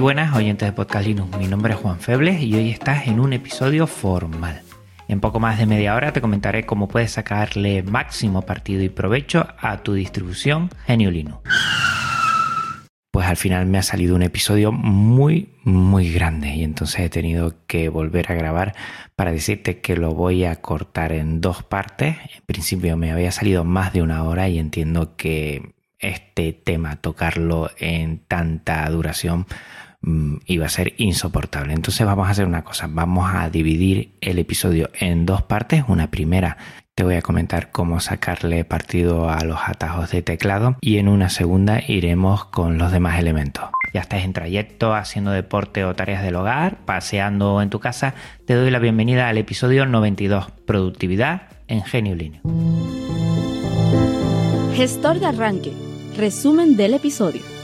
Buenas oyentes de Podcast Linux, mi nombre es Juan Febles y hoy estás en un episodio formal. En poco más de media hora te comentaré cómo puedes sacarle máximo partido y provecho a tu distribución GNU Linux. Pues al final me ha salido un episodio muy, muy grande y entonces he tenido que volver a grabar para decirte que lo voy a cortar en dos partes. En principio me había salido más de una hora y entiendo que este tema, tocarlo en tanta duración, iba a ser insoportable. Entonces vamos a hacer una cosa, vamos a dividir el episodio en dos partes. Una primera te voy a comentar cómo sacarle partido a los atajos de teclado y en una segunda iremos con los demás elementos. Ya estás en trayecto, haciendo deporte o tareas del hogar, paseando en tu casa, te doy la bienvenida al episodio 92, Productividad en Genio Linux. Gestor de arranque. Resumen del episodio.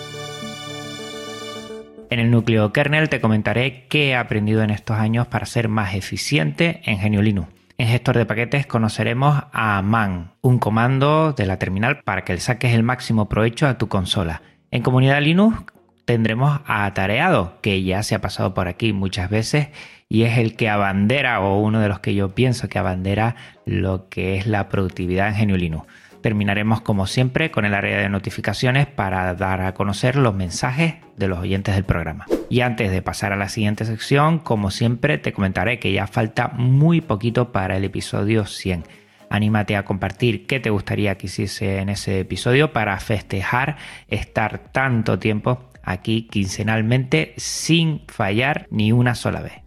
En el núcleo kernel te comentaré qué he aprendido en estos años para ser más eficiente en GNU Linux. En gestor de paquetes conoceremos a man, un comando de la terminal para que le saques el máximo provecho a tu consola. En comunidad Linux tendremos a Tareado, que ya se ha pasado por aquí muchas veces y es el que abandera o uno de los que yo pienso que abandera lo que es la productividad en GNU Linux. Terminaremos como siempre con el área de notificaciones para dar a conocer los mensajes de los oyentes del programa. Y antes de pasar a la siguiente sección, como siempre te comentaré que ya falta muy poquito para el episodio 100. Anímate a compartir qué te gustaría que hiciese en ese episodio para festejar estar tanto tiempo aquí quincenalmente sin fallar ni una sola vez.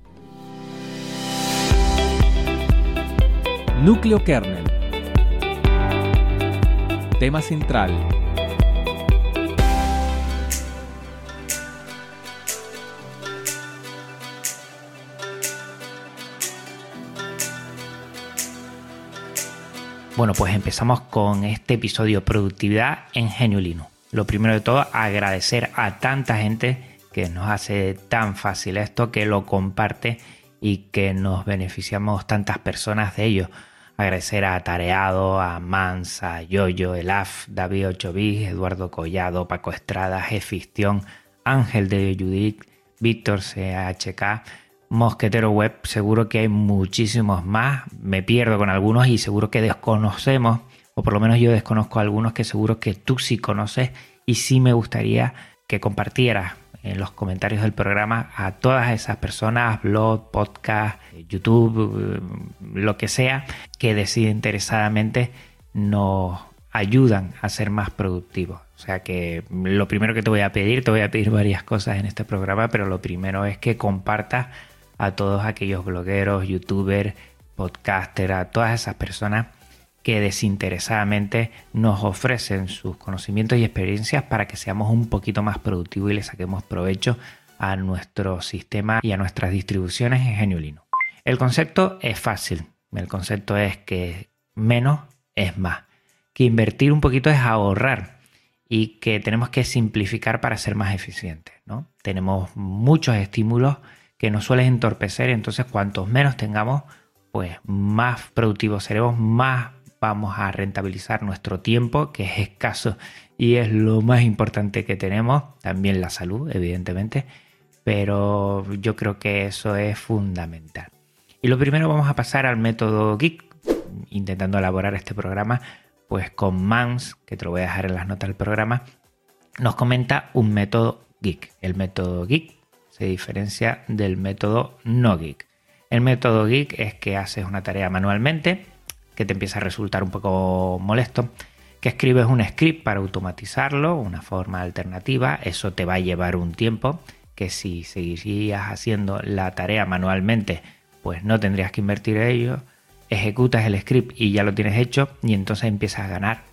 Núcleo kernel. Tema central. Bueno, pues empezamos con este episodio Productividad en Linux. Lo primero de todo, agradecer a tanta gente que nos hace tan fácil esto, que lo comparte y que nos beneficiamos tantas personas de ello. Agradecer a Tareado, a Mansa, a Yoyo, Elaf, David 8 Eduardo Collado, Paco Estrada, Gefistión, Ángel de Judith, Víctor CHK, Mosquetero Web. Seguro que hay muchísimos más. Me pierdo con algunos y seguro que desconocemos, o por lo menos yo desconozco algunos que seguro que tú sí conoces y sí me gustaría que compartieras en los comentarios del programa a todas esas personas, blog, podcast, YouTube, lo que sea, que desinteresadamente nos ayudan a ser más productivos. O sea que lo primero que te voy a pedir, te voy a pedir varias cosas en este programa, pero lo primero es que compartas a todos aquellos blogueros, youtubers, podcasters, a todas esas personas que desinteresadamente nos ofrecen sus conocimientos y experiencias para que seamos un poquito más productivos y le saquemos provecho a nuestro sistema y a nuestras distribuciones en GNU Linux. El concepto es fácil. El concepto es que menos es más. Que invertir un poquito es ahorrar y que tenemos que simplificar para ser más eficientes. ¿no? Tenemos muchos estímulos que nos suelen entorpecer, entonces cuantos menos tengamos, pues más productivos seremos, más vamos a rentabilizar nuestro tiempo, que es escaso y es lo más importante que tenemos, también la salud, evidentemente, pero yo creo que eso es fundamental. Y lo primero vamos a pasar al método Geek, intentando elaborar este programa, pues con Mans, que te lo voy a dejar en las notas del programa, nos comenta un método Geek. El método Geek se diferencia del método no Geek. El método Geek es que haces una tarea manualmente, que te empieza a resultar un poco molesto, que escribes un script para automatizarlo, una forma alternativa, eso te va a llevar un tiempo, que si seguirías haciendo la tarea manualmente, pues no tendrías que invertir en ello, ejecutas el script y ya lo tienes hecho y entonces empiezas a ganar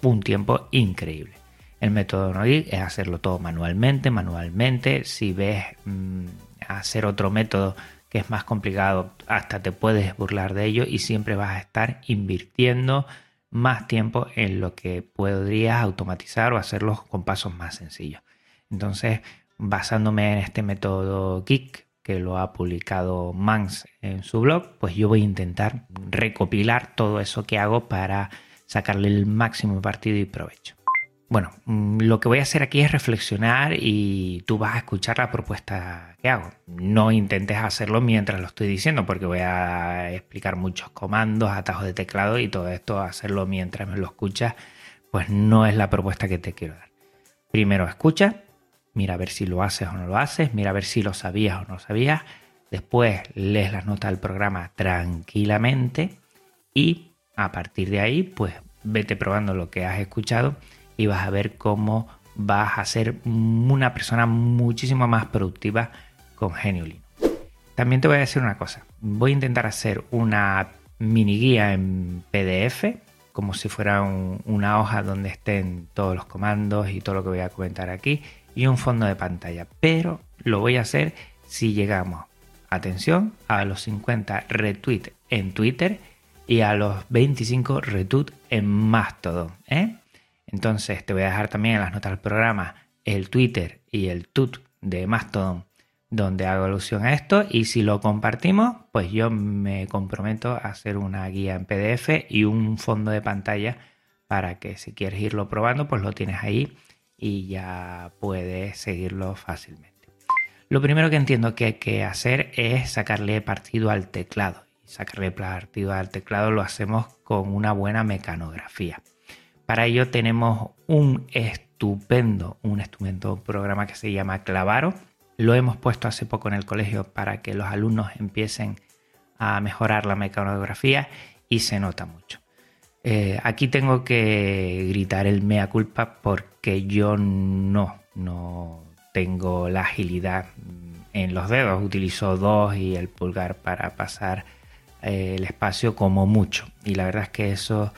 un tiempo increíble. El método no es hacerlo todo manualmente, manualmente. Si ves mm, hacer otro método que es más complicado, hasta te puedes burlar de ello y siempre vas a estar invirtiendo más tiempo en lo que podrías automatizar o hacerlo con pasos más sencillos. Entonces, basándome en este método Geek que lo ha publicado Mans en su blog, pues yo voy a intentar recopilar todo eso que hago para sacarle el máximo partido y provecho. Bueno, mm, lo que voy a hacer aquí es reflexionar y tú vas a escuchar la propuesta que hago. No intentes hacerlo mientras lo estoy diciendo porque voy a explicar muchos comandos, atajos de teclado y todo esto, hacerlo mientras me lo escuchas, pues no es la propuesta que te quiero dar. Primero escucha, mira a ver si lo haces o no lo haces, mira a ver si lo sabías o no sabías, después lees las notas del programa tranquilamente y a partir de ahí, pues vete probando lo que has escuchado y vas a ver cómo vas a ser una persona muchísimo más productiva con Geniulino. También te voy a decir una cosa, voy a intentar hacer una mini guía en PDF, como si fuera una hoja donde estén todos los comandos y todo lo que voy a comentar aquí, y un fondo de pantalla, pero lo voy a hacer si llegamos, atención, a los 50 retweets en Twitter y a los 25 retweets en Mastodon. ¿eh? Entonces te voy a dejar también en las notas del programa el Twitter y el tut de Mastodon donde hago alusión a esto y si lo compartimos pues yo me comprometo a hacer una guía en PDF y un fondo de pantalla para que si quieres irlo probando pues lo tienes ahí y ya puedes seguirlo fácilmente. Lo primero que entiendo que hay que hacer es sacarle partido al teclado y sacarle partido al teclado lo hacemos con una buena mecanografía. Para ello tenemos un estupendo, un estupendo programa que se llama Clavaro. Lo hemos puesto hace poco en el colegio para que los alumnos empiecen a mejorar la mecanografía y se nota mucho. Eh, aquí tengo que gritar el mea culpa porque yo no, no tengo la agilidad en los dedos. Utilizo dos y el pulgar para pasar eh, el espacio como mucho. Y la verdad es que eso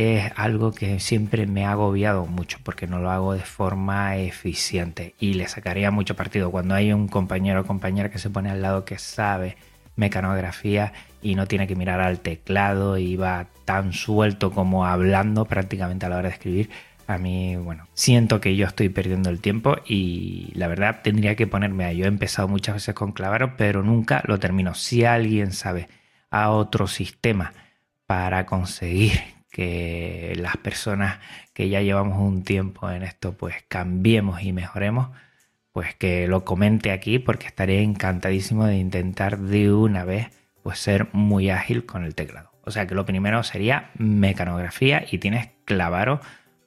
es algo que siempre me ha agobiado mucho porque no lo hago de forma eficiente y le sacaría mucho partido cuando hay un compañero o compañera que se pone al lado que sabe mecanografía y no tiene que mirar al teclado y va tan suelto como hablando prácticamente a la hora de escribir. A mí, bueno, siento que yo estoy perdiendo el tiempo y la verdad tendría que ponerme a. Yo he empezado muchas veces con Clavaro, pero nunca lo termino. Si alguien sabe a otro sistema para conseguir que las personas que ya llevamos un tiempo en esto pues cambiemos y mejoremos, pues que lo comente aquí porque estaré encantadísimo de intentar de una vez pues ser muy ágil con el teclado. O sea que lo primero sería mecanografía y tienes Clavaro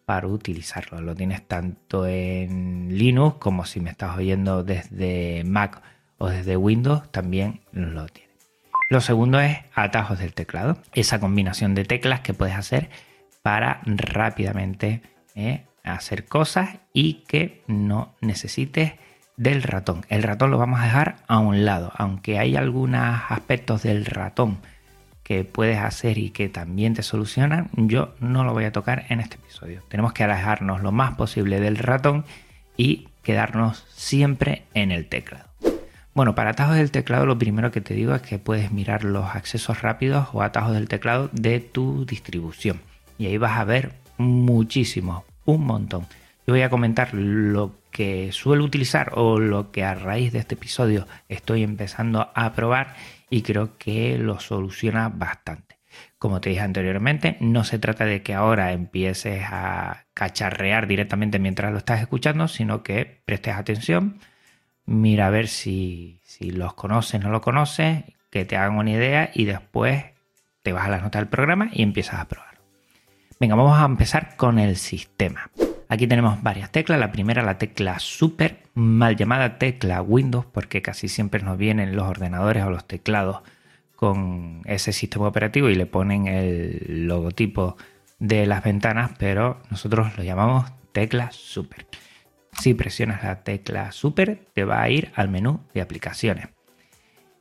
para utilizarlo. Lo tienes tanto en Linux como si me estás oyendo desde Mac o desde Windows, también lo tienes. Lo segundo es atajos del teclado, esa combinación de teclas que puedes hacer para rápidamente eh, hacer cosas y que no necesites del ratón. El ratón lo vamos a dejar a un lado, aunque hay algunos aspectos del ratón que puedes hacer y que también te solucionan, yo no lo voy a tocar en este episodio. Tenemos que alejarnos lo más posible del ratón y quedarnos siempre en el teclado. Bueno, para atajos del teclado lo primero que te digo es que puedes mirar los accesos rápidos o atajos del teclado de tu distribución. Y ahí vas a ver muchísimos, un montón. Yo voy a comentar lo que suelo utilizar o lo que a raíz de este episodio estoy empezando a probar y creo que lo soluciona bastante. Como te dije anteriormente, no se trata de que ahora empieces a cacharrear directamente mientras lo estás escuchando, sino que prestes atención, mira a ver si, los conoces, no lo conoces, que te hagan una idea y después te vas a las notas del programa y empiezas a probar. Venga, vamos a empezar con el sistema. Aquí tenemos varias teclas. La primera, la tecla Super, mal llamada tecla Windows, porque casi siempre nos vienen los ordenadores o los teclados con ese sistema operativo y le ponen el logotipo de las ventanas, pero nosotros lo llamamos tecla Super. Si presionas la tecla Super, te va a ir al menú de aplicaciones.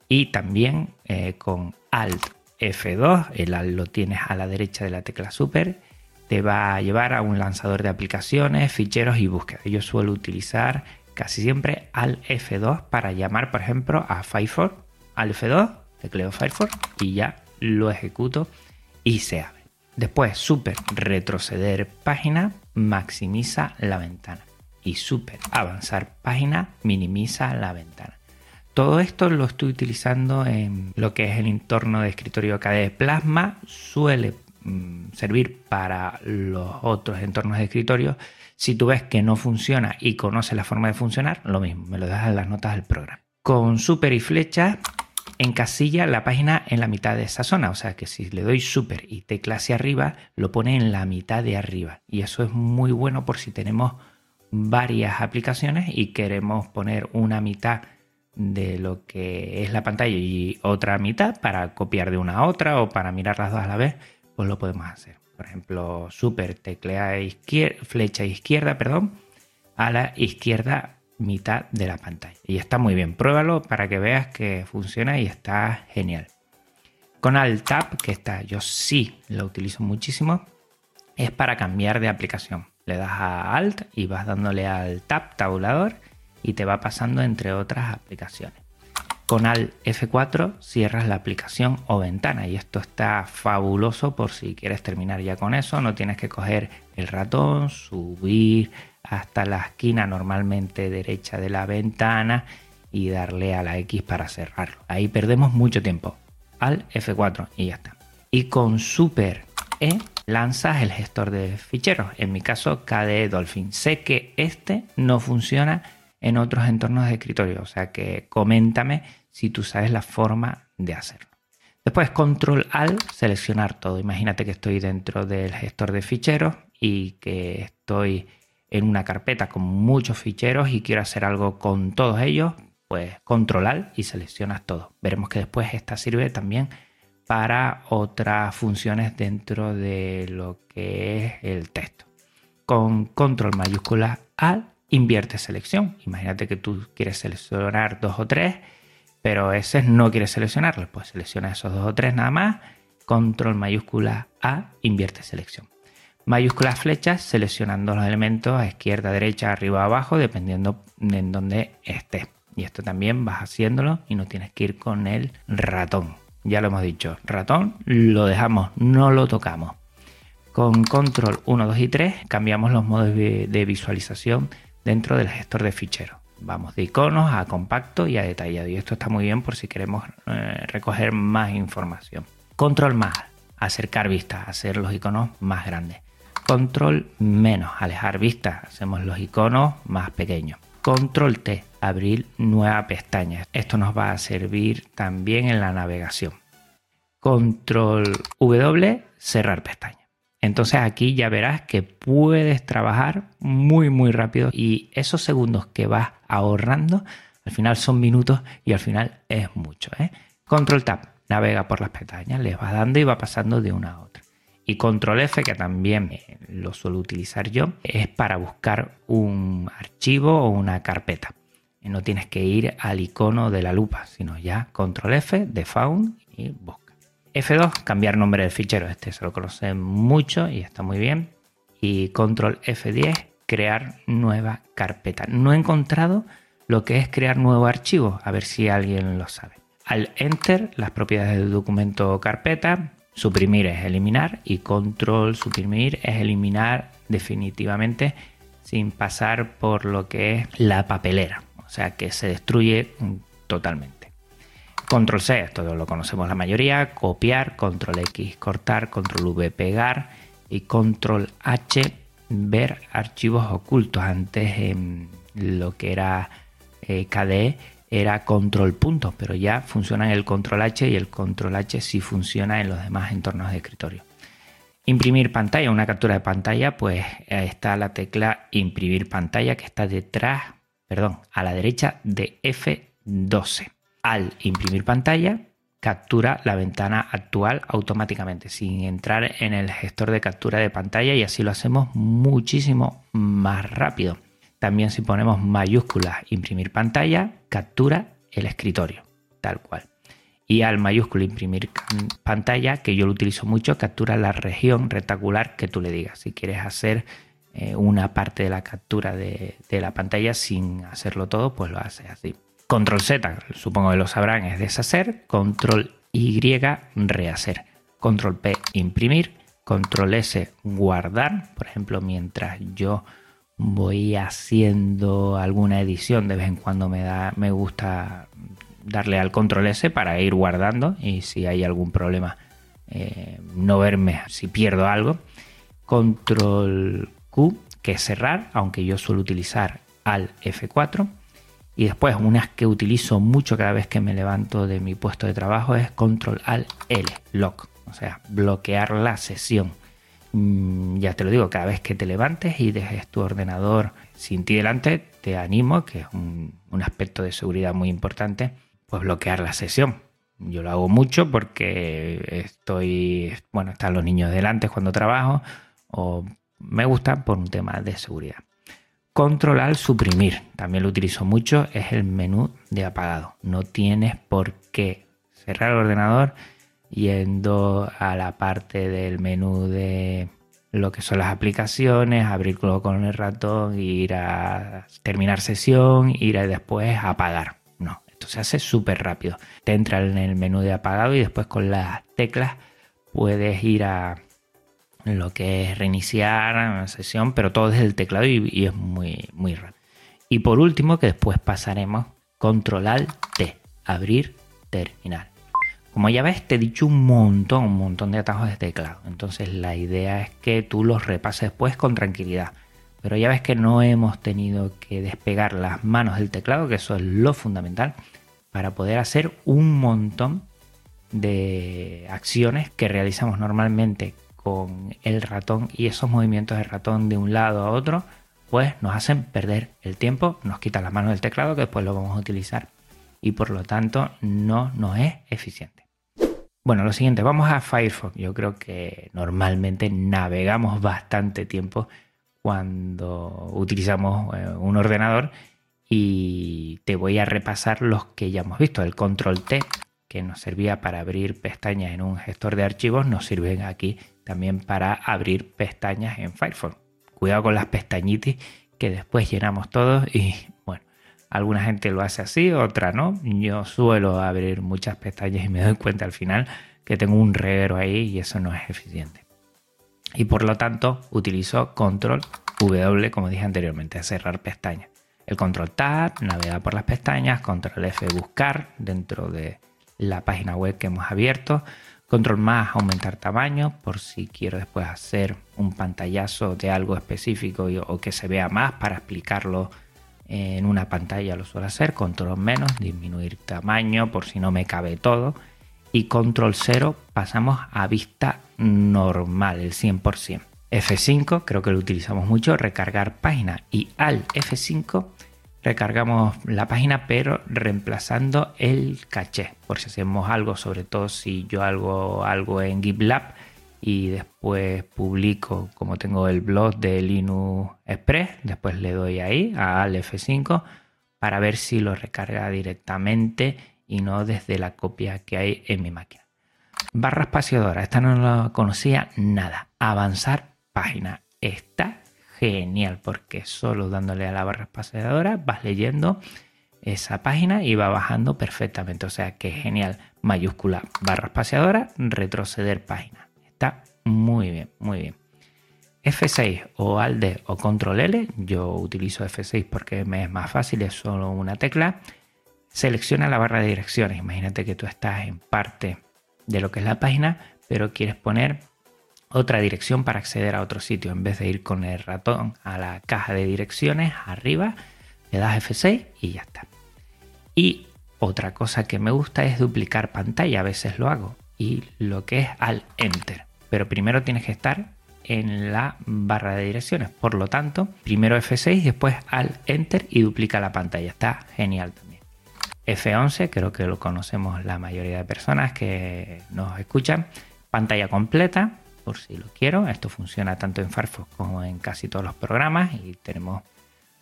Y también eh, con Alt F2, el Alt lo tienes a la derecha de la tecla Super, te va a llevar a un lanzador de aplicaciones, ficheros y búsqueda. Yo suelo utilizar casi siempre Alt F2 para llamar, por ejemplo, a Firefox. Alt F2, tecleo Firefox y ya lo ejecuto y se abre. Después, Super retroceder página maximiza la ventana y Super avanzar página minimiza la ventana. Todo esto lo estoy utilizando en lo que es el entorno de escritorio KDE Plasma. Suele mm, servir para los otros entornos de escritorio. Si tú ves que no funciona y conoces la forma de funcionar, lo mismo, me lo dejas en las notas del programa. Con super y flecha encasilla la página en la mitad de esa zona. O sea que si le doy super y tecla hacia arriba, lo pone en la mitad de arriba. Y eso es muy bueno por si tenemos varias aplicaciones y queremos poner una mitad de lo que es la pantalla y otra mitad para copiar de una a otra o para mirar las dos a la vez, pues lo podemos hacer. Por ejemplo, super teclea izquierda, flecha izquierda, perdón, a la izquierda mitad de la pantalla. Y está muy bien, pruébalo para que veas que funciona y está genial. Con Alt Tab, que está, yo sí lo utilizo muchísimo, es para cambiar de aplicación. Le das a Alt y vas dándole al Tab tabulador y te va pasando entre otras aplicaciones. Con Alt F4 cierras la aplicación o ventana y esto está fabuloso por si quieres terminar ya con eso. No tienes que coger el ratón, subir hasta la esquina normalmente derecha de la ventana y darle a la X para cerrarlo. Ahí perdemos mucho tiempo. Alt F4 y ya está. Y con Super E lanzas el gestor de ficheros. En mi caso KDE Dolphin. Sé que este no funciona en otros entornos de escritorio. O sea que coméntame si tú sabes la forma de hacerlo. Después control al seleccionar todo. Imagínate que estoy dentro del gestor de ficheros y que estoy en una carpeta con muchos ficheros y quiero hacer algo con todos ellos, pues control al y seleccionas todo. Veremos que después esta sirve también para otras funciones dentro de lo que es el texto. Con control mayúscula al invierte selección. Imagínate que tú quieres seleccionar dos o tres, pero ese no quieres seleccionarlo. Pues selecciona esos dos o tres nada más. Control mayúscula A, invierte selección. Mayúsculas flechas seleccionando los elementos a izquierda, derecha, arriba, abajo, dependiendo de en dónde estés. Y esto también vas haciéndolo y no tienes que ir con el ratón. Ya lo hemos dicho, ratón lo dejamos, no lo tocamos. Con control 1, 2 y 3 cambiamos los modos de visualización dentro del gestor de ficheros. Vamos de iconos a compacto y a detallado. Y esto está muy bien por si queremos eh, recoger más información. Control más, acercar vistas, hacer los iconos más grandes. Control menos, alejar vistas, hacemos los iconos más pequeños. Control T, abrir nueva pestaña. Esto nos va a servir también en la navegación. Control W, cerrar pestaña. Entonces aquí ya verás que puedes trabajar muy muy rápido y esos segundos que vas ahorrando al final son minutos y al final es mucho. ¿eh? Control Tab, navega por las pestañas, les vas dando y va pasando de una a otra. Y Control F, que también lo suelo utilizar yo, es para buscar un archivo o una carpeta. No tienes que ir al icono de la lupa, sino ya Control F de Found y busca. F2, cambiar nombre del fichero. Este se lo conoce mucho y está muy bien. Y control F10, crear nueva carpeta. No he encontrado lo que es crear nuevo archivo. A ver si alguien lo sabe. Al enter, las propiedades del documento carpeta. Suprimir es eliminar y control suprimir es eliminar definitivamente sin pasar por lo que es la papelera. O sea que se destruye totalmente. Control C, todo lo conocemos la mayoría, copiar, control X, cortar, control V, pegar y control H, ver archivos ocultos. Antes en lo que era eh, KDE era control punto, pero ya funciona en el control H y el control H sí funciona en los demás entornos de escritorio. Imprimir pantalla, una captura de pantalla, pues está la tecla imprimir pantalla que está detrás, perdón, a la derecha de F12 al imprimir pantalla, captura la ventana actual automáticamente sin entrar en el gestor de captura de pantalla y así lo hacemos muchísimo más rápido. También si ponemos mayúsculas imprimir pantalla, captura el escritorio, tal cual. Y al mayúsculo imprimir pantalla, que yo lo utilizo mucho, captura la región rectangular que tú le digas. Si quieres hacer eh, una parte de la captura de, la pantalla sin hacerlo todo, pues lo haces así. Control Z, supongo que lo sabrán, es deshacer. Control Y, rehacer. Control P, imprimir. Control S, guardar. Por ejemplo, mientras yo voy haciendo alguna edición, de vez en cuando me, da, me gusta darle al control S para ir guardando y si hay algún problema eh, no verme si pierdo algo. Control Q, que es cerrar, aunque yo suelo utilizar al F4. Y después, unas que utilizo mucho cada vez que me levanto de mi puesto de trabajo es Control Al L, lock, o sea, bloquear la sesión. Mm, ya te lo digo, cada vez que te levantes y dejes tu ordenador sin ti delante, te animo, que es un, un aspecto de seguridad muy importante, pues bloquear la sesión. Yo lo hago mucho porque estoy, bueno, están los niños delante cuando trabajo o me gusta por un tema de seguridad. Controlar, suprimir, también lo utilizo mucho, es el menú de apagado. No tienes por qué cerrar el ordenador yendo a la parte del menú de lo que son las aplicaciones, abrirlo con el ratón, ir a terminar sesión, ir a después a apagar. Se hace súper rápido. Te entra en el menú de apagado y después con las teclas puedes ir a lo que es reiniciar la sesión, pero todo desde el teclado y, es muy, muy rápido. Y por último, que después pasaremos, controlar T, abrir terminal. Como ya ves, te he dicho un montón, un montón de atajos de teclado. Entonces la idea es que tú los repases después con tranquilidad. Pero ya ves que no hemos tenido que despegar las manos del teclado, que eso es lo fundamental, para poder hacer un montón de acciones que realizamos normalmente con el ratón y esos movimientos de ratón de un lado a otro, pues nos hacen perder el tiempo, nos quitan las manos del teclado que después lo vamos a utilizar y por lo tanto no nos es eficiente. Bueno, lo siguiente, vamos a Firefox. Yo creo que normalmente navegamos bastante tiempo cuando utilizamos eh, un ordenador y te voy a repasar los que ya hemos visto. El control T, que nos servía para abrir pestañas en un gestor de archivos, nos sirve aquí también para abrir pestañas en Firefox. Cuidado con las pestañitis que después llenamos todos y bueno, alguna gente lo hace así, otra no. Yo suelo abrir muchas pestañas y me doy cuenta al final que tengo un reguero ahí y eso no es eficiente. Y por lo tanto utilizo control W, como dije anteriormente, a cerrar pestañas. El control tab, navegar por las pestañas, control F, buscar dentro de la página web que hemos abierto, Control más, aumentar tamaño, por si quiero después hacer un pantallazo de algo específico o que se vea más para explicarlo en una pantalla lo suelo hacer. Control menos, disminuir tamaño por si no me cabe todo. Y control 0 pasamos a vista normal, el 100%. F5 creo que lo utilizamos mucho, recargar página. Y al F5 recargamos la página pero reemplazando el caché por si hacemos algo sobre todo si yo hago algo en GitLab y después publico como tengo el blog de Linux Express después le doy ahí al F5 para ver si lo recarga directamente y no desde la copia que hay en mi máquina barra espaciadora esta no la conocía nada avanzar página está genial porque solo dándole a la barra espaciadora vas leyendo esa página y va bajando perfectamente. O sea que genial. Mayúscula barra espaciadora, retroceder página. Está muy bien, muy bien. F6 o ALD o Control L, yo utilizo F6 porque me es más fácil, es solo una tecla. Selecciona la barra de direcciones. Imagínate que tú estás en parte de lo que es la página, pero quieres poner otra dirección para acceder a otro sitio. En vez de ir con el ratón a la caja de direcciones arriba, le das F6 y ya está. Y otra cosa que me gusta es duplicar pantalla, a veces lo hago. Y lo que es al Enter. Pero primero tienes que estar en la barra de direcciones. Por lo tanto, primero F6, después al Enter y duplica la pantalla. Está genial también. F11, creo que lo conocemos la mayoría de personas que nos escuchan. Pantalla completa, por si lo quiero. Esto funciona tanto en Firefox como en casi todos los programas y tenemos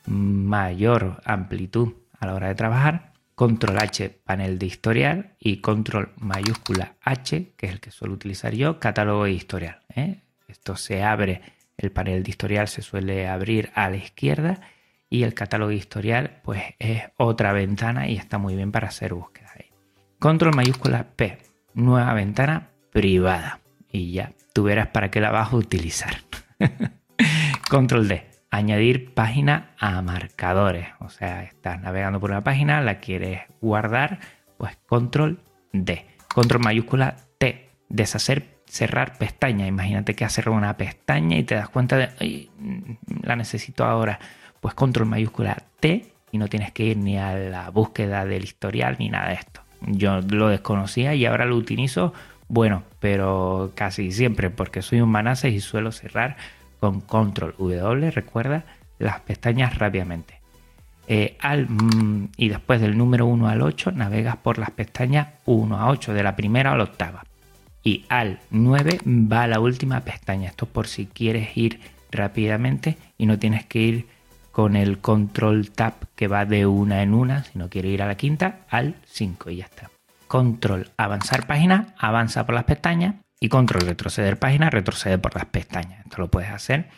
mayor amplitud a la hora de trabajar. control H, panel de historial, y control mayúscula H, que es el que suelo utilizar yo, catálogo de historial. ¿eh? Esto se abre, el panel de historial se suele abrir a la izquierda y el catálogo de historial pues es otra ventana y está muy bien para hacer búsquedas ahí. Control mayúscula P, nueva ventana privada. Y ya, tú verás para qué la vas utilizar. Control D, añadir página a marcadores. O sea, estás navegando por una página, la quieres guardar, pues control D. Control mayúscula T, deshacer, cerrar pestaña. Imagínate que has cerrado una pestaña y te das cuenta de, la necesito ahora. Pues control mayúscula T y no tienes que ir ni a la búsqueda del historial ni nada de esto. Yo lo desconocía y ahora lo utilizo, bueno, pero casi siempre porque soy un manases y suelo cerrar con control W, recuerda, las pestañas rápidamente. Eh, al, mm, y después del número 1 al 8 navegas por las pestañas 1 a 8, de la primera a la octava. Y al 9 va a la última pestaña. Esto por si quieres ir rápidamente y no tienes que ir con el control tab que va de una en una, si no quieres ir a la quinta, al 5 y ya está. Control avanzar página, avanza por las pestañas y control retroceder página, retrocede por las pestañas. Esto lo puedes hacer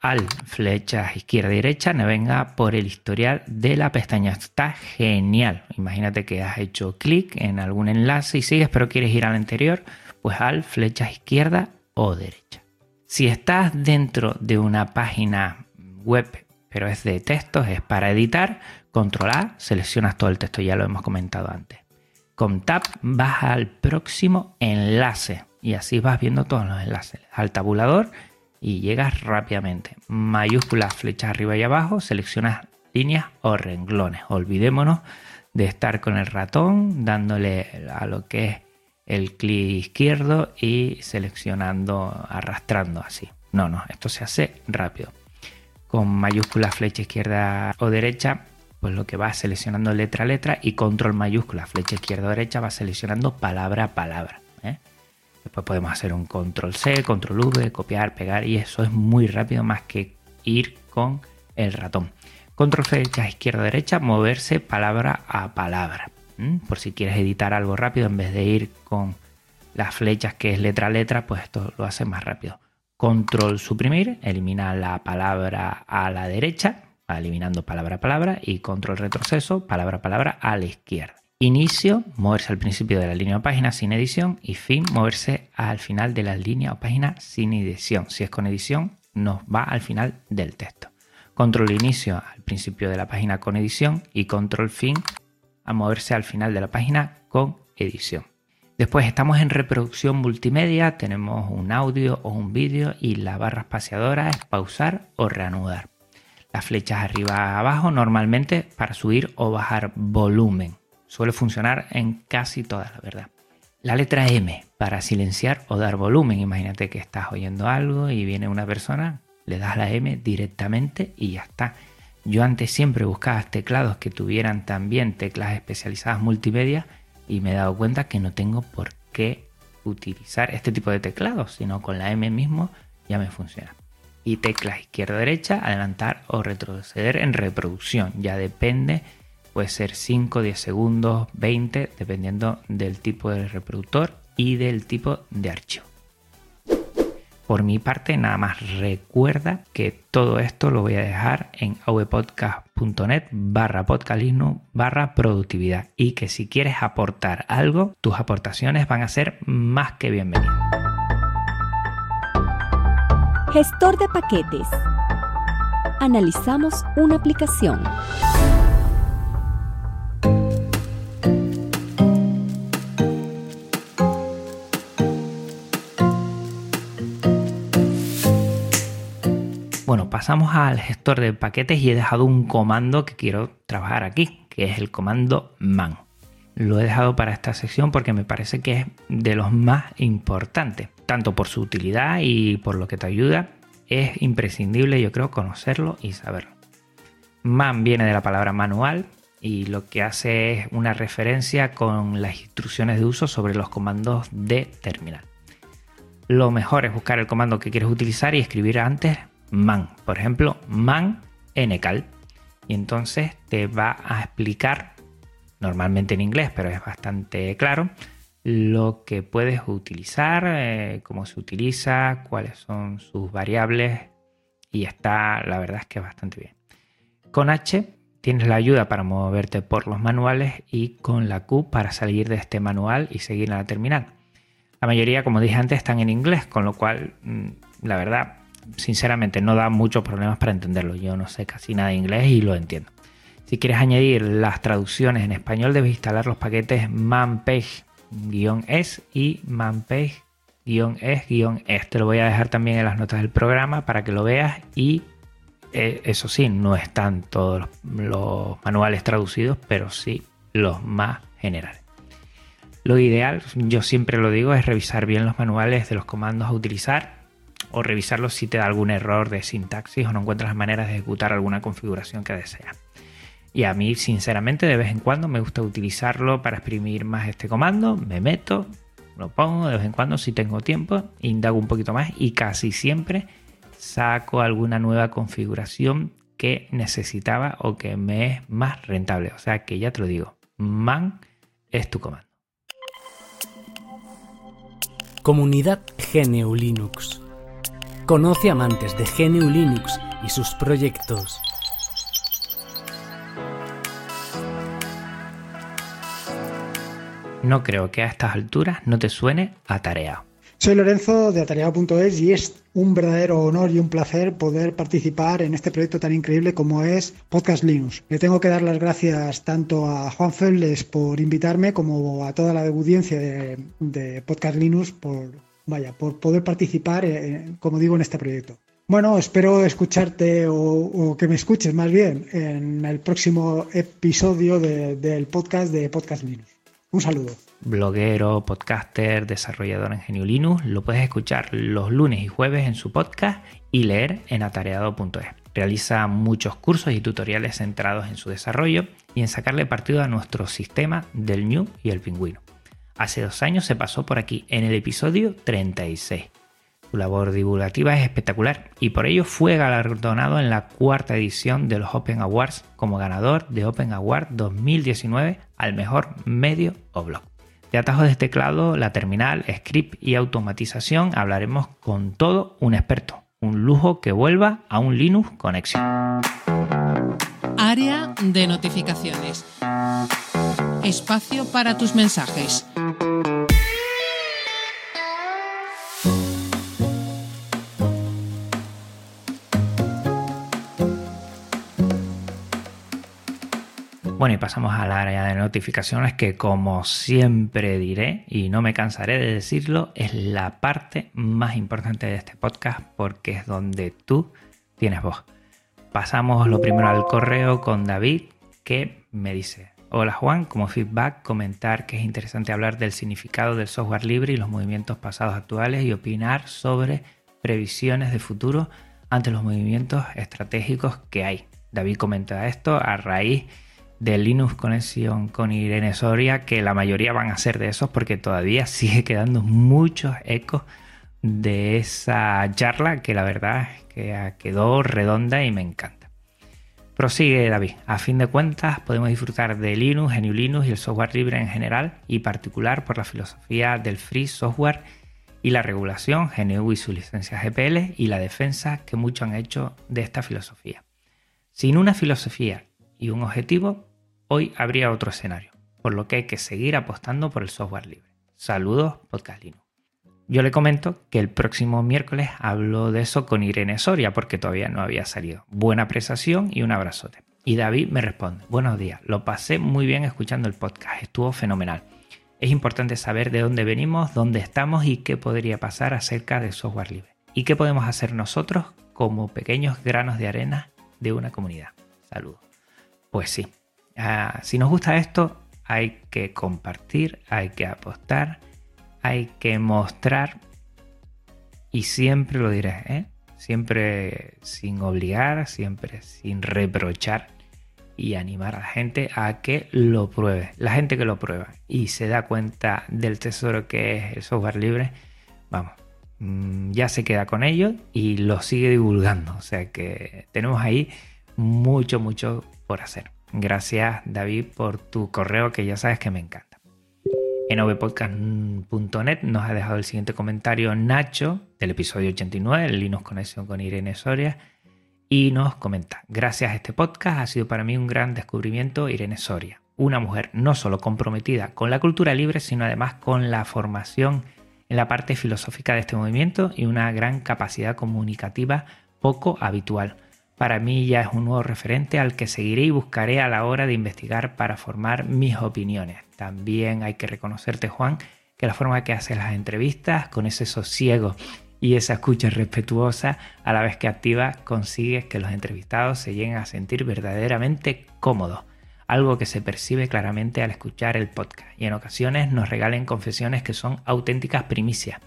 al flecha izquierda y derecha, venga por el historial de la pestaña. Está genial. Imagínate que has hecho clic en algún enlace y sigues, pero quieres ir al anterior, pues al flecha izquierda o derecha. Si estás dentro de una página web, pero es de textos, es para editar, control A, seleccionas todo el texto, ya lo hemos comentado antes. Con Tab vas al próximo enlace y así vas viendo todos los enlaces. Al tabulador y llegas rápidamente. Mayúsculas, flechas arriba y abajo, seleccionas líneas o renglones. Olvidémonos de estar con el ratón dándole a lo que es el clic izquierdo y seleccionando, arrastrando así. No, no, esto se hace rápido. Con mayúscula, flecha izquierda o derecha, pues lo que va seleccionando letra a letra y control mayúscula, flecha izquierda o derecha va seleccionando palabra a palabra. ¿eh? Después podemos hacer un control C, control V, copiar, pegar y eso es muy rápido más que ir con el ratón. Control flecha izquierda derecha, moverse palabra a palabra. Por si quieres editar algo rápido en vez de ir con las flechas que es letra a letra, pues esto lo hace más rápido. Control suprimir, elimina la palabra a la derecha, eliminando palabra a palabra y control retroceso, palabra a palabra a la izquierda. Inicio, moverse al principio de la línea o página sin edición y fin, moverse al final de la línea o página sin edición. Si es con edición, nos va al final del texto. Control inicio al principio de la página con edición y control fin a moverse al final de la página con edición. Después estamos en reproducción multimedia, tenemos un audio o un vídeo y la barra espaciadora es pausar o reanudar. Las flechas arriba abajo normalmente para subir o bajar volumen. Suele funcionar en casi todas, la verdad. La letra M para silenciar o dar volumen. Imagínate que estás oyendo algo y viene una persona, le das la M directamente y ya está. Yo antes siempre buscaba teclados que tuvieran también teclas especializadas multimedia y me he dado cuenta que no tengo por qué utilizar este tipo de teclados, sino con la M mismo ya me funciona. Y teclas izquierda-derecha, adelantar o retroceder en reproducción. Ya depende Puede ser 5, 10 segundos, 20, dependiendo del tipo de reproductor y del tipo de archivo. Por mi parte, nada más recuerda que todo esto lo voy a dejar en avpodcast.net barra podcastlinux barra productividad y que si quieres aportar algo, tus aportaciones van a ser más que bienvenidas. Gestor de paquetes. Analizamos una aplicación. Bueno, pasamos al gestor de paquetes y he dejado un comando que quiero trabajar aquí, que es el comando man. Lo he dejado para esta sección porque me parece que es de los más importantes, tanto por su utilidad y por lo que te ayuda. Es imprescindible, yo creo, conocerlo y saberlo. Man viene de la palabra manual y lo que hace es una referencia con las instrucciones de uso sobre los comandos de terminal. Lo mejor es buscar el comando que quieres utilizar y escribir antes man. Por ejemplo, man ncal. Y entonces te va a explicar normalmente en inglés, pero es bastante claro, lo que puedes utilizar, eh, cómo se utiliza, cuáles son sus variables y está, la verdad es que bastante bien. Con H tienes la ayuda para moverte por los manuales y con la Q para salir de este manual y seguir a la terminal. La mayoría, como dije antes, están en inglés, con lo cual, mm, la verdad, sinceramente no da muchos problemas para entenderlo. Yo no sé casi nada de inglés y lo entiendo. Si quieres añadir las traducciones en español, debes instalar los paquetes manpage-es y manpage-es-es. Te lo voy a dejar también en las notas del programa para que lo veas y eh, eso sí, no están todos los manuales traducidos, pero sí los más generales. Lo ideal, yo siempre lo digo, es revisar bien los manuales de los comandos a utilizar o revisarlos si te da algún error de sintaxis o no encuentras maneras de ejecutar alguna configuración que deseas. Y a mí, sinceramente, de vez en cuando me gusta utilizarlo para exprimir más este comando. Me meto, lo pongo de vez en cuando si tengo tiempo, indago un poquito más y casi siempre saco alguna nueva configuración que necesitaba o que me es más rentable. O sea que ya te lo digo, man es tu comando. Comunidad GNU Linux. Conoce amantes de GNU Linux y sus proyectos. No creo que a estas alturas no te suene atareado. Soy Lorenzo de atareado.es y es un verdadero honor y un placer poder participar en este proyecto tan increíble como es Podcast Linux. Le tengo que dar las gracias tanto a Juan Febles por invitarme como a toda la audiencia de, Podcast Linux por, vaya, por poder participar, eh, como digo, en este proyecto. Bueno, espero escucharte o, que me escuches más bien en el próximo episodio del podcast de Podcast Linux. Un saludo. Bloguero, podcaster, desarrollador en Genio Linux, lo puedes escuchar los lunes y jueves en su podcast y leer en atareado.es. Realiza muchos cursos y tutoriales centrados en su desarrollo y en sacarle partido a nuestro sistema del New y el pingüino. Hace dos años se pasó por aquí en el episodio 36 su labor divulgativa es espectacular y por ello fue galardonado en la cuarta edición de los Open Awards como ganador de Open Award 2019 al mejor medio o blog. De atajos de teclado, la terminal, script y automatización hablaremos con todo un experto. Un lujo que vuelva a un Linux conexión. Área de notificaciones. Espacio para tus mensajes. Bueno, y pasamos al área de notificaciones que como siempre diré y no me cansaré de decirlo, es la parte más importante de este podcast porque es donde tú tienes voz. Pasamos lo primero al correo con David que me dice, hola Juan, como feedback comentar que es interesante hablar del significado del software libre y los movimientos pasados actuales y opinar sobre previsiones de futuro ante los movimientos estratégicos que hay. David comenta esto a raíz de Linux Conexión con Irene Soria, que la mayoría van a ser de esos porque todavía sigue quedando muchos ecos de esa charla que la verdad es que quedó redonda y me encanta. Prosigue David. A fin de cuentas podemos disfrutar de Linux, GNU Linux y el software libre en general y particular por la filosofía del free software y la regulación GNU y su licencia GPL y la defensa que muchos han hecho de esta filosofía. Sin una filosofía y un objetivo, hoy habría otro escenario, por lo que hay que seguir apostando por el software libre. Saludos, Podcast Linux. Yo le comento que el próximo miércoles hablo de eso con Irene Soria porque todavía no había salido. Buena apreciación y un abrazote. Y David me responde, buenos días, lo pasé muy bien escuchando el podcast, estuvo fenomenal. Es importante saber de dónde venimos, dónde estamos y qué podría pasar acerca del software libre. Y qué podemos hacer nosotros como pequeños granos de arena de una comunidad. Saludos. Pues sí, Ah, si nos gusta esto, hay que compartir, hay que apostar, hay que mostrar y siempre lo diré, ¿eh? siempre sin obligar, siempre sin reprochar y animar a la gente a que lo pruebe. La gente que lo prueba y se da cuenta del tesoro que es el software libre, vamos, mm, ya se queda con ello y lo sigue divulgando. O sea que tenemos ahí mucho, mucho por hacer. Gracias David por tu correo que ya sabes que me encanta. En ovpodcast.net nos ha dejado el siguiente comentario Nacho del episodio 89, el Linux Conexión con Irene Soria, y nos comenta, gracias a este podcast ha sido para mí un gran descubrimiento Irene Soria, una mujer no solo comprometida con la cultura libre, sino además con la formación en la parte filosófica de este movimiento y una gran capacidad comunicativa poco habitual. Para mí ya es un nuevo referente al que seguiré y buscaré a la hora de investigar para formar mis opiniones. También hay que reconocerte, Juan, que la forma que haces las entrevistas, con ese sosiego y esa escucha respetuosa, a la vez que activa, consigues que los entrevistados se lleguen a sentir verdaderamente cómodos, algo que se percibe claramente al escuchar el podcast y en ocasiones nos regalen confesiones que son auténticas primicias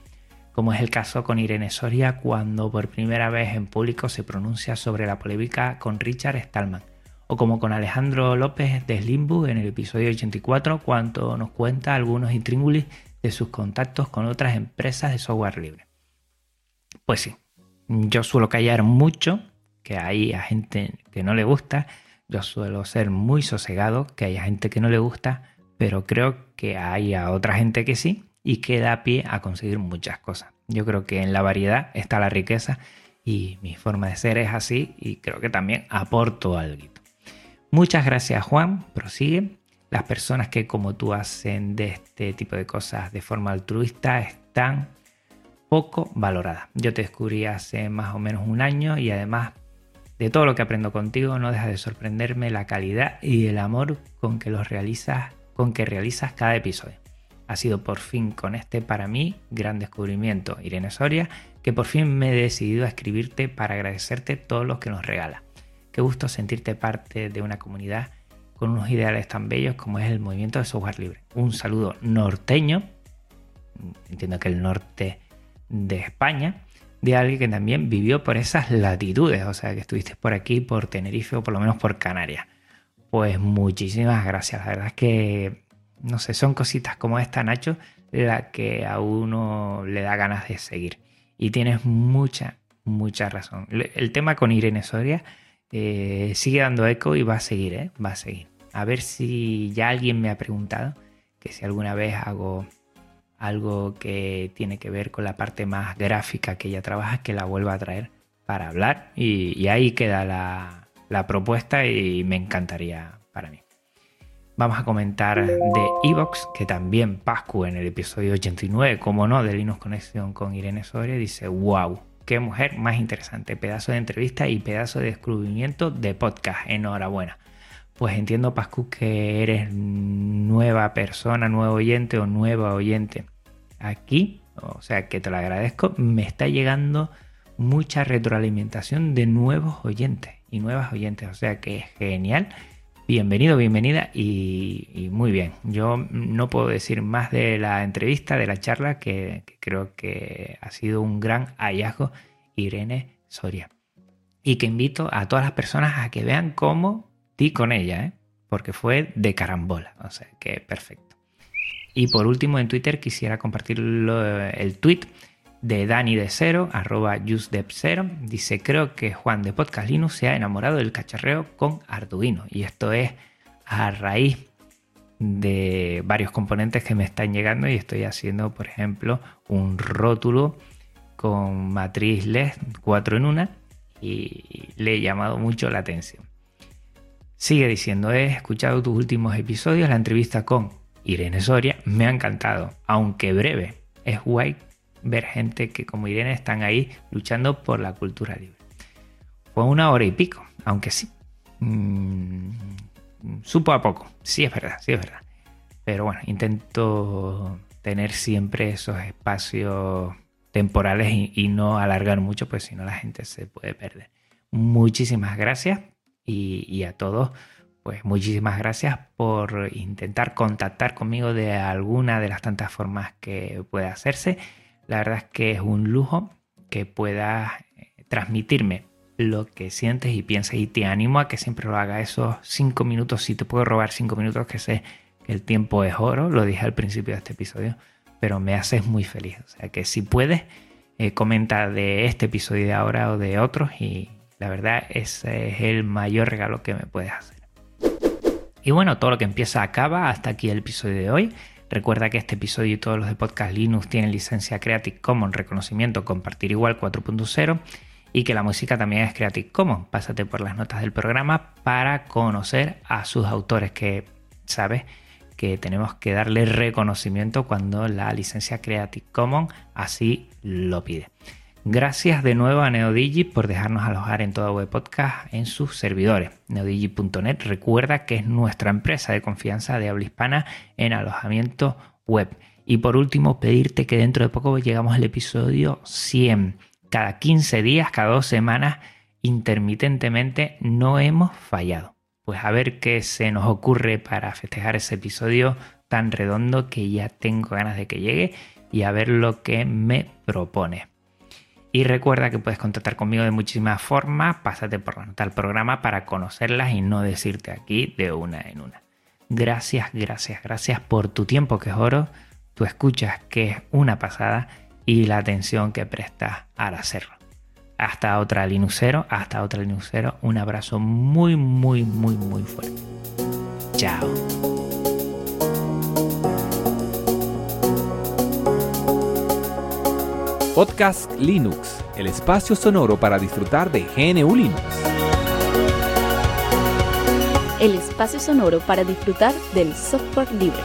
como es el caso con Irene Soria cuando por primera vez en público se pronuncia sobre la polémica con Richard Stallman, o como con Alejandro López de Slimbu en el episodio 84 cuando nos cuenta algunos intríngulis de sus contactos con otras empresas de software libre. Pues sí, yo suelo callar mucho, que hay a gente que no le gusta, yo suelo ser muy sosegado, que hay gente que no le gusta, pero creo que hay a otra gente que sí, y que da pie a conseguir muchas cosas. Yo creo que en la variedad está la riqueza y mi forma de ser es así y creo que también aporto algo. Muchas gracias Juan, prosigue. Las personas que como tú hacen de este tipo de cosas de forma altruista están poco valoradas. Yo te descubrí hace más o menos un año y además de todo lo que aprendo contigo no deja de sorprenderme la calidad y el amor con que los realizas, con que realizas cada episodio ha sido por fin con este para mí gran descubrimiento, Irene Soria, que por fin me he decidido a escribirte para agradecerte todos los que nos regala. Qué gusto sentirte parte de una comunidad con unos ideales tan bellos como es el movimiento de software libre. Un saludo norteño, entiendo que el norte de España, de alguien que también vivió por esas latitudes, o sea que estuviste por aquí, por Tenerife o por lo menos por Canarias. Pues muchísimas gracias, la verdad es que no sé, son cositas como esta, Nacho, la que a uno le da ganas de seguir. Y tienes mucha, mucha razón. El tema con Irene Soria eh, sigue dando eco y va a seguir, ¿eh? Va a seguir. A ver si ya alguien me ha preguntado que si alguna vez hago algo que tiene que ver con la parte más gráfica que ella trabaja, que la vuelva a traer para hablar. Y, ahí queda la, propuesta y me encantaría. Vamos a comentar de Evox, que también Pascu en el episodio 89, como no, de Linux Conexión con Irene Soria, dice, wow, qué mujer más interesante, pedazo de entrevista y pedazo de descubrimiento de podcast, enhorabuena. Pues entiendo, Pascu, que eres nueva persona, nuevo oyente o nueva oyente aquí, o sea que te lo agradezco, me está llegando mucha retroalimentación de nuevos oyentes y nuevas oyentes, o sea que es genial Bienvenido, bienvenida y, muy bien. Yo no puedo decir más de la entrevista, de la charla, que, creo que ha sido un gran hallazgo Irene Soria. Y que invito a todas las personas a que vean cómo di con ella, ¿eh? porque fue de carambola. O sea, que perfecto. Y por último, en Twitter quisiera compartir el tweet de Dani de Cero, arroba Cero, dice, creo que Juan de Podcast Linux se ha enamorado del cacharreo con Arduino. Y esto es a raíz de varios componentes que me están llegando y estoy haciendo, por ejemplo, un rótulo con matriz LED 4 en 1 y le he llamado mucho la atención. Sigue diciendo, he escuchado tus últimos episodios, la entrevista con Irene Soria, me ha encantado, aunque breve. Es guay ver gente que como Irene están ahí luchando por la cultura libre. Fue una hora y pico, aunque sí. Mm, supo a poco, sí es verdad, sí es verdad. Pero bueno, intento tener siempre esos espacios temporales y, no alargar mucho, pues si no la gente se puede perder. Muchísimas gracias y, y a todos pues muchísimas gracias por intentar contactar conmigo de alguna de las tantas formas que pueda hacerse. La verdad es que es un lujo que puedas eh, transmitirme lo que sientes y piensas y te animo a que siempre lo haga esos cinco minutos, si te puedo robar cinco minutos, que sé que el tiempo es oro, lo dije al principio de este episodio, pero me haces muy feliz. O sea que si puedes, eh, comenta de este episodio de ahora o de otros y la verdad ese es el mayor regalo que me puedes hacer. Y bueno, todo lo que empieza acaba. Hasta aquí el episodio de hoy. Recuerda que este episodio y todos los de Podcast Linux tienen licencia Creative Commons reconocimiento compartir igual 4.0 y que la música también es Creative Commons. Pásate por las notas del programa para conocer a sus autores que sabes que tenemos que darle reconocimiento cuando la licencia Creative Commons así lo pide. Gracias de nuevo a Neodigi por dejarnos alojar en toda web podcast en sus servidores. Neodigi.net recuerda que es nuestra empresa de confianza de habla hispana en alojamiento web. Y por último, pedirte que dentro de poco llegamos al episodio 100 cada 15 días, cada dos semanas, intermitentemente, no hemos fallado. Pues a ver qué se nos ocurre para festejar ese episodio tan redondo que ya tengo ganas de que llegue y a ver lo que me propone. Y recuerda que puedes contactar conmigo de muchísimas formas, pásate por la nota del programa para conocerlas y no decirte aquí de una en una. Gracias, gracias, gracias por tu tiempo que es oro, tu escuchas que es una pasada y la atención que prestas al hacerlo. Hasta otra Linuxero, hasta otra Linuxero, un abrazo muy, muy, muy, muy fuerte. Chao. Podcast Linux, el espacio sonoro para disfrutar de GNU Linux. El espacio sonoro para disfrutar del software libre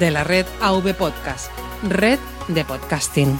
de la red AV Podcast, red de podcasting.